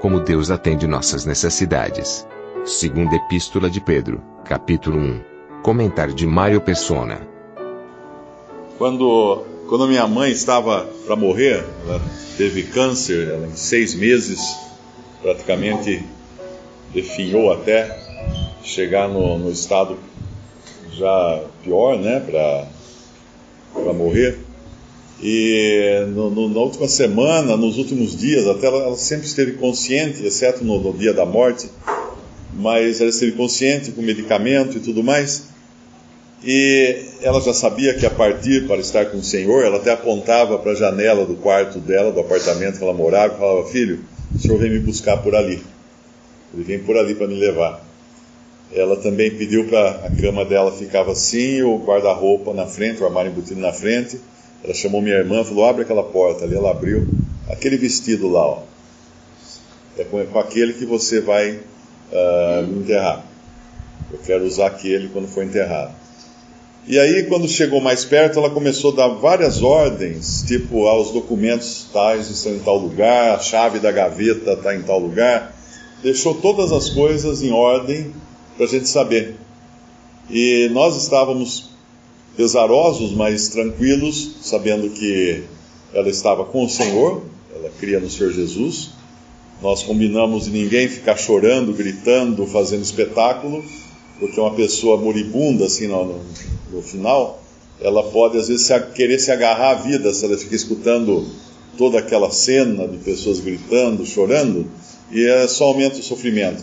Como Deus atende nossas necessidades. Segunda Epístola de Pedro, capítulo 1. Comentário de Mário Persona. Quando, quando minha mãe estava para morrer, ela teve câncer, ela em seis meses praticamente definhou até chegar no, no estado já pior, né, para morrer. E no, no, na última semana, nos últimos dias, até ela, ela sempre esteve consciente, exceto no, no, dia da morte, mas ela esteve consciente com medicamento e tudo mais. E ela já sabia que a partir para estar com o Senhor, ela até apontava para a janela do quarto dela, do apartamento que ela morava, e falava: Filho, o Senhor vem me buscar por ali. Ele vem por ali para me levar. Ela também pediu para a cama dela ficava assim, o guarda-roupa na frente, o armário embutido na frente ela chamou minha irmã, falou: abre aquela porta ali. Ela abriu. Aquele vestido lá, ó, é com, com aquele que você vai uh, me enterrar. Eu quero usar aquele quando for enterrado. E aí, quando chegou mais perto, ela começou a dar várias ordens, tipo, ah, os documentos tais estão em tal lugar, a chave da gaveta está em tal lugar. Deixou todas as coisas em ordem para a gente saber. E nós estávamos pesarosos, mas tranquilos, sabendo que ela estava com o Senhor, ela cria no Senhor Jesus. Nós combinamos de ninguém ficar chorando, gritando, fazendo espetáculo, porque uma pessoa moribunda, assim, no, no, final, ela pode às vezes se, querer se agarrar à vida se ela fica escutando toda aquela cena de pessoas gritando, chorando, e é só aumenta o sofrimento.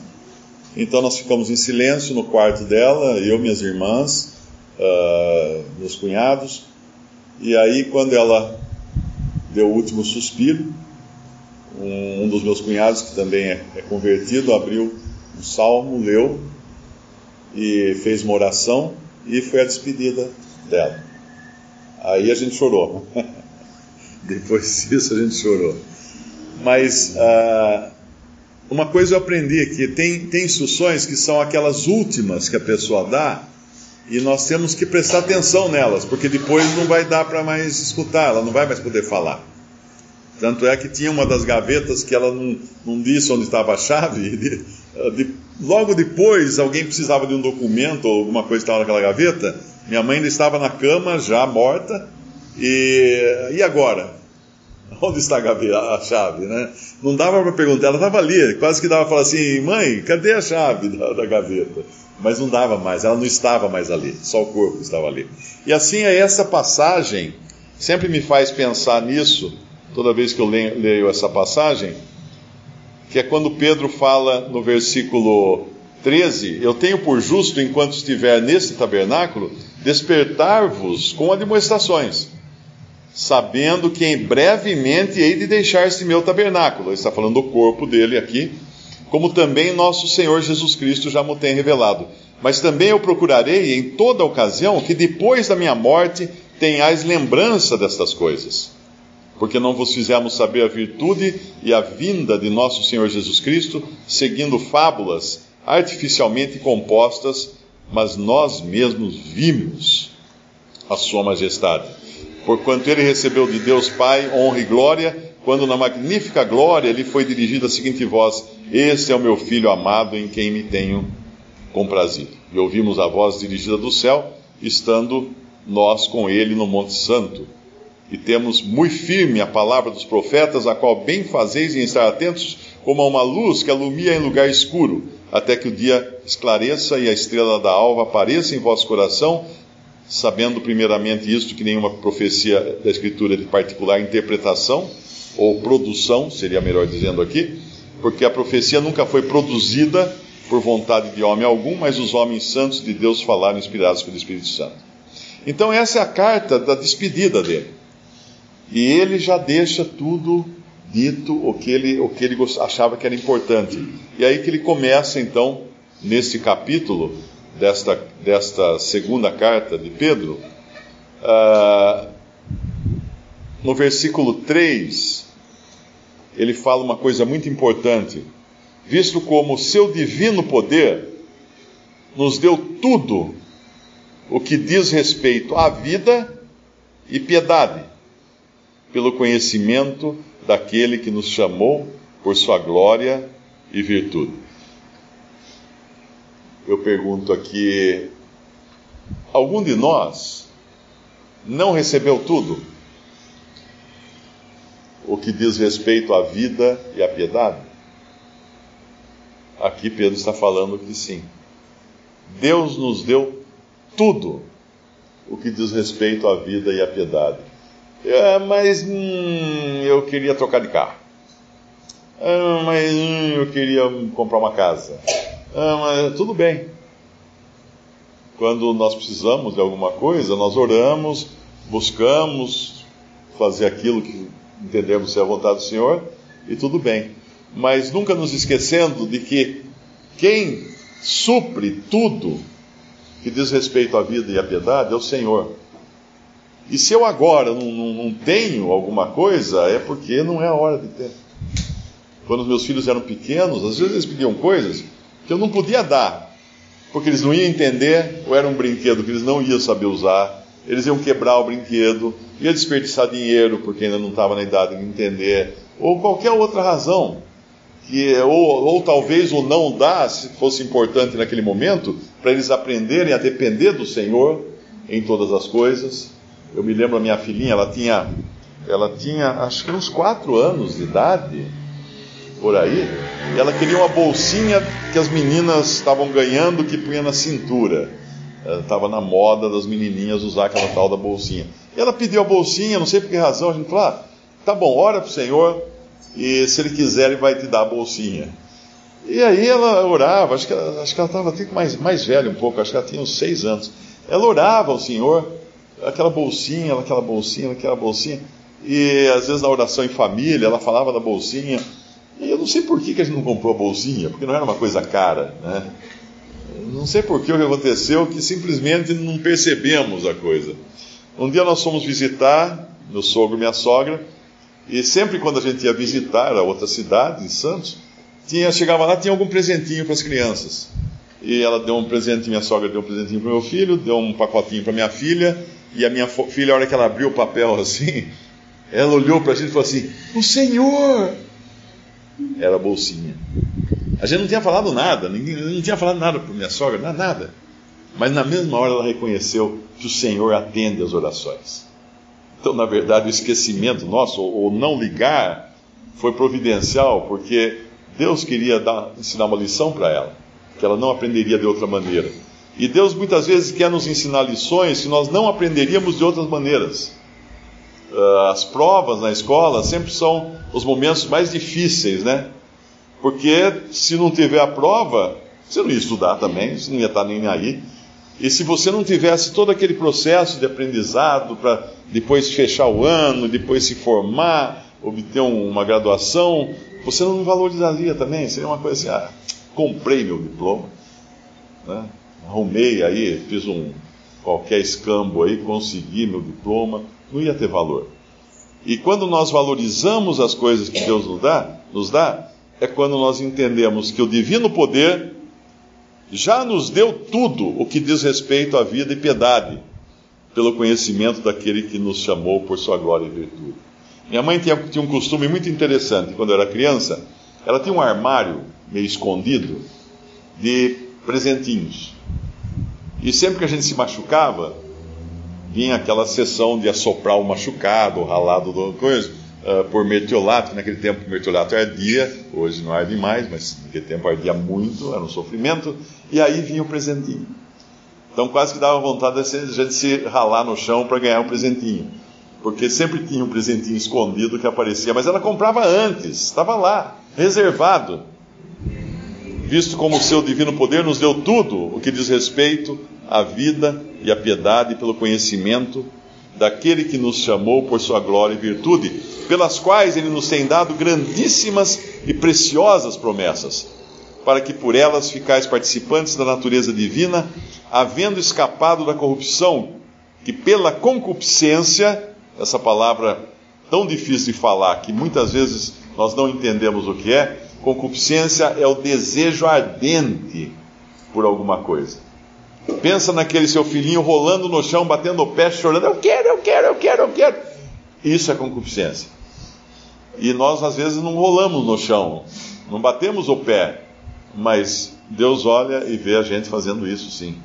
Então nós ficamos em silêncio no quarto dela, eu, minhas irmãs, uh, meus cunhados. E aí, quando ela deu o último suspiro, um, um dos meus cunhados, que também é, é convertido, abriu um salmo, leu e fez uma oração e foi a despedida dela. Aí a gente chorou. Depois disso a gente chorou. Mas uh, uma coisa eu aprendi aqui: tem, tem instruções que são aquelas últimas que a pessoa dá e nós temos que prestar atenção nelas, porque depois não vai dar para mais escutar, ela não vai mais poder falar. Tanto é que tinha uma das gavetas que ela não, não disse onde estava a chave. De, de, logo depois, alguém precisava de um documento ou alguma coisa que estava naquela gaveta. Minha mãe ainda estava na cama, já morta. E, e agora? Onde está a, gaveta, a chave, né? Não dava para perguntar, ela estava ali, quase que dava para falar assim: mãe, cadê a chave da, da gaveta? mas não dava mais, ela não estava mais ali, só o corpo estava ali. E assim é essa passagem, sempre me faz pensar nisso, toda vez que eu leio, leio essa passagem, que é quando Pedro fala no versículo 13: Eu tenho por justo, enquanto estiver neste tabernáculo, despertar-vos com admoestações, sabendo que em brevemente hei de deixar este meu tabernáculo. Ele está falando do corpo dele aqui, como também nosso Senhor Jesus Cristo já me tem revelado. Mas também eu procurarei em toda ocasião que depois da minha morte tenhais lembrança destas coisas. Porque não vos fizemos saber a virtude e a vinda de nosso Senhor Jesus Cristo, seguindo fábulas artificialmente compostas, mas nós mesmos vimos a Sua Majestade. Porquanto ele recebeu de Deus Pai honra e glória quando na magnífica glória lhe foi dirigida a seguinte voz: Este é o meu filho amado em quem me tenho comprazido. E ouvimos a voz dirigida do céu, estando nós com ele no Monte Santo. E temos muito firme a palavra dos profetas, a qual bem fazeis em estar atentos, como a uma luz que alumia em lugar escuro, até que o dia esclareça e a estrela da alva apareça em vosso coração, sabendo primeiramente isto, que nenhuma profecia da Escritura é de particular interpretação, ou produção, seria melhor dizendo aqui, porque a profecia nunca foi produzida por vontade de homem algum, mas os homens santos de Deus falaram inspirados pelo Espírito Santo. Então, essa é a carta da despedida dele. E ele já deixa tudo dito, o que ele, o que ele achava que era importante. E aí que ele começa, então, neste capítulo desta, desta segunda carta de Pedro, uh, no versículo 3, ele fala uma coisa muito importante. Visto como seu divino poder nos deu tudo o que diz respeito à vida e piedade, pelo conhecimento daquele que nos chamou por sua glória e virtude. Eu pergunto aqui: algum de nós não recebeu tudo? O que diz respeito à vida e à piedade? Aqui Pedro está falando que sim. Deus nos deu tudo o que diz respeito à vida e à piedade. É, mas hum, eu queria trocar de carro. Ah, mas hum, eu queria comprar uma casa. Ah, mas tudo bem. Quando nós precisamos de alguma coisa, nós oramos, buscamos fazer aquilo que entendemos ser a vontade do Senhor e tudo bem. Mas nunca nos esquecendo de que quem supre tudo que diz respeito à vida e à piedade é o Senhor. E se eu agora não, não, não, tenho alguma coisa, é porque não é a hora de ter. Quando meus filhos eram pequenos, às vezes eles pediam coisas que eu não podia dar, porque eles não iam entender, ou era um brinquedo que eles não iam saber usar, eles iam quebrar o brinquedo, ia desperdiçar dinheiro porque ainda não estava na idade de entender, ou qualquer outra razão. Que, ou, ou talvez o não dar se fosse importante naquele momento, para eles aprenderem a depender do Senhor em todas as coisas eu me lembro a minha filhinha, ela tinha, ela tinha acho que uns quatro anos de idade, por aí, e ela queria uma bolsinha que as meninas estavam ganhando que punha na cintura. Estava na moda das menininhas usar aquela tal da bolsinha. E ela pediu a bolsinha, não sei por que razão, a gente falou, ah, tá bom, ora para o Senhor, e se Ele quiser, Ele vai te dar a bolsinha. E aí ela orava, acho que ela estava até mais, mais velha um pouco, acho que ela tinha uns seis anos. Ela orava ao Senhor, aquela bolsinha, aquela bolsinha, aquela bolsinha. E às vezes na oração em família, ela falava da bolsinha. Não sei por que, que a gente não comprou a bolsinha, porque não era uma coisa cara, né? Não sei por que o que aconteceu, que simplesmente não percebemos a coisa. Um dia nós fomos visitar meu sogro e minha sogra, e sempre quando a gente ia visitar a outra cidade, em Santos, tinha, chegava lá tinha algum presentinho para as crianças. E ela deu um presente, minha sogra deu um presentinho para meu filho, deu um pacotinho para minha filha, e a minha filha, a hora que ela abriu o papel assim, ela olhou para a gente e falou assim: O Senhor! Era a bolsinha. A gente não tinha falado nada, ninguém, não tinha falado nada para minha sogra, nada. Mas na mesma hora ela reconheceu que o Senhor atende as orações. Então, na verdade, o esquecimento nosso, ou não ligar, foi providencial, porque Deus queria dar, ensinar uma lição para ela, que ela não aprenderia de outra maneira. E Deus muitas vezes quer nos ensinar lições que nós não aprenderíamos de outras maneiras. Uh, as provas na escola sempre são os momentos mais difíceis, né? Porque se não tiver a prova, você não ia estudar também, você não ia estar nem aí. E se você não tivesse todo aquele processo de aprendizado para depois fechar o ano, depois se formar, obter uma graduação, você não valorizaria também. Seria uma coisa assim: ah, comprei meu diploma. Né? arrumei aí, fiz um qualquer escambo aí, consegui meu diploma, não ia ter valor. E quando nós valorizamos as coisas que Deus nos dá, nos dá, é quando nós entendemos que o divino poder já nos deu tudo o que diz respeito à vida e piedade, pelo conhecimento daquele que nos chamou por sua glória e virtude. Minha mãe tinha, tinha um costume muito interessante, quando eu era criança, ela tinha um armário meio escondido de presentinhos. E sempre que a gente se machucava, vinha aquela sessão de assoprar o machucado, o ralado do coisa, uh, por mertiolato, que naquele tempo o mertiolato ardia, hoje não arde mais, mas naquele tempo ardia muito, era um sofrimento, e aí vinha o presentinho. Então quase que dava vontade de a gente se ralar no chão para ganhar um presentinho. Porque sempre tinha um presentinho escondido que aparecia, mas ela comprava antes, estava lá, reservado visto como o seu divino poder nos deu tudo o que diz respeito à vida e à piedade pelo conhecimento daquele que nos chamou por sua glória e virtude, pelas quais ele nos tem dado grandíssimas e preciosas promessas, para que por elas ficais participantes da natureza divina, havendo escapado da corrupção que pela concupiscência, essa palavra tão difícil de falar que muitas vezes nós não entendemos o que é, concupiscência é o desejo ardente por alguma coisa. Pensa naquele seu filhinho rolando no chão, batendo o pé, chorando: Eu quero, eu quero, eu quero, eu quero. Isso é concupiscência. E nós, às vezes, não rolamos no chão, não batemos o pé, mas Deus olha e vê a gente fazendo isso sim.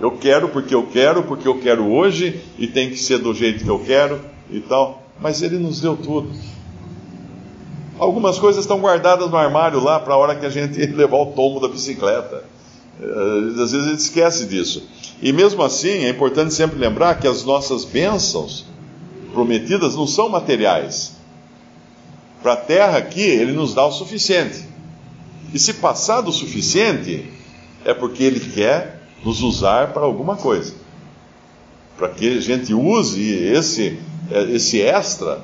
Eu quero porque eu quero, porque eu quero hoje e tem que ser do jeito que eu quero e tal. Mas Ele nos deu tudo. Algumas coisas estão guardadas no armário lá para a hora que a gente levar o tombo da bicicleta. Eh, às vezes a gente esquece disso. E mesmo assim, é importante sempre lembrar que as nossas bênçãos prometidas não são materiais. Para a terra aqui, ele nos dá o suficiente. E se passar do suficiente, é porque ele quer nos usar para alguma coisa. Para que a gente use esse, eh, esse extra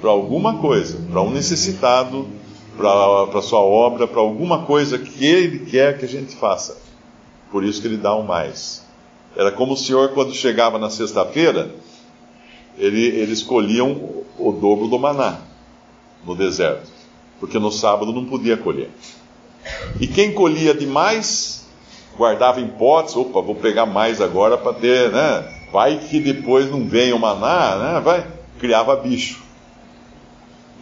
para alguma coisa, para um necessitado, para a sua obra, para alguma coisa que ele quer que a gente faça por isso que ele dá um mais. Era como o Senhor, quando chegava na sexta-feira, ele, ele escolhia um, o dobro do maná no deserto, porque no sábado não podia colher. E quem colhia demais, guardava em potes, opa, vou pegar mais agora para ter, né? Vai que depois não venha o maná, né? Vai, criava bicho.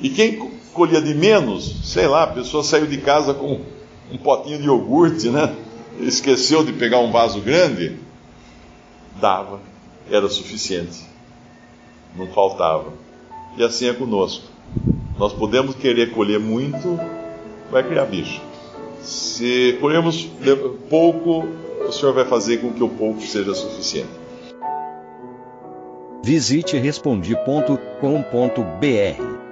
E quem colhia de menos, sei lá, a pessoa saiu de casa com um potinho de iogurte, né? esqueceu de pegar um vaso grande, dava, era suficiente, não faltava. E assim é conosco. Nós podemos querer colher muito, vai criar bicho. Se colhermos pouco, o Senhor vai fazer com que o pouco seja suficiente. Visite respondi.com.br.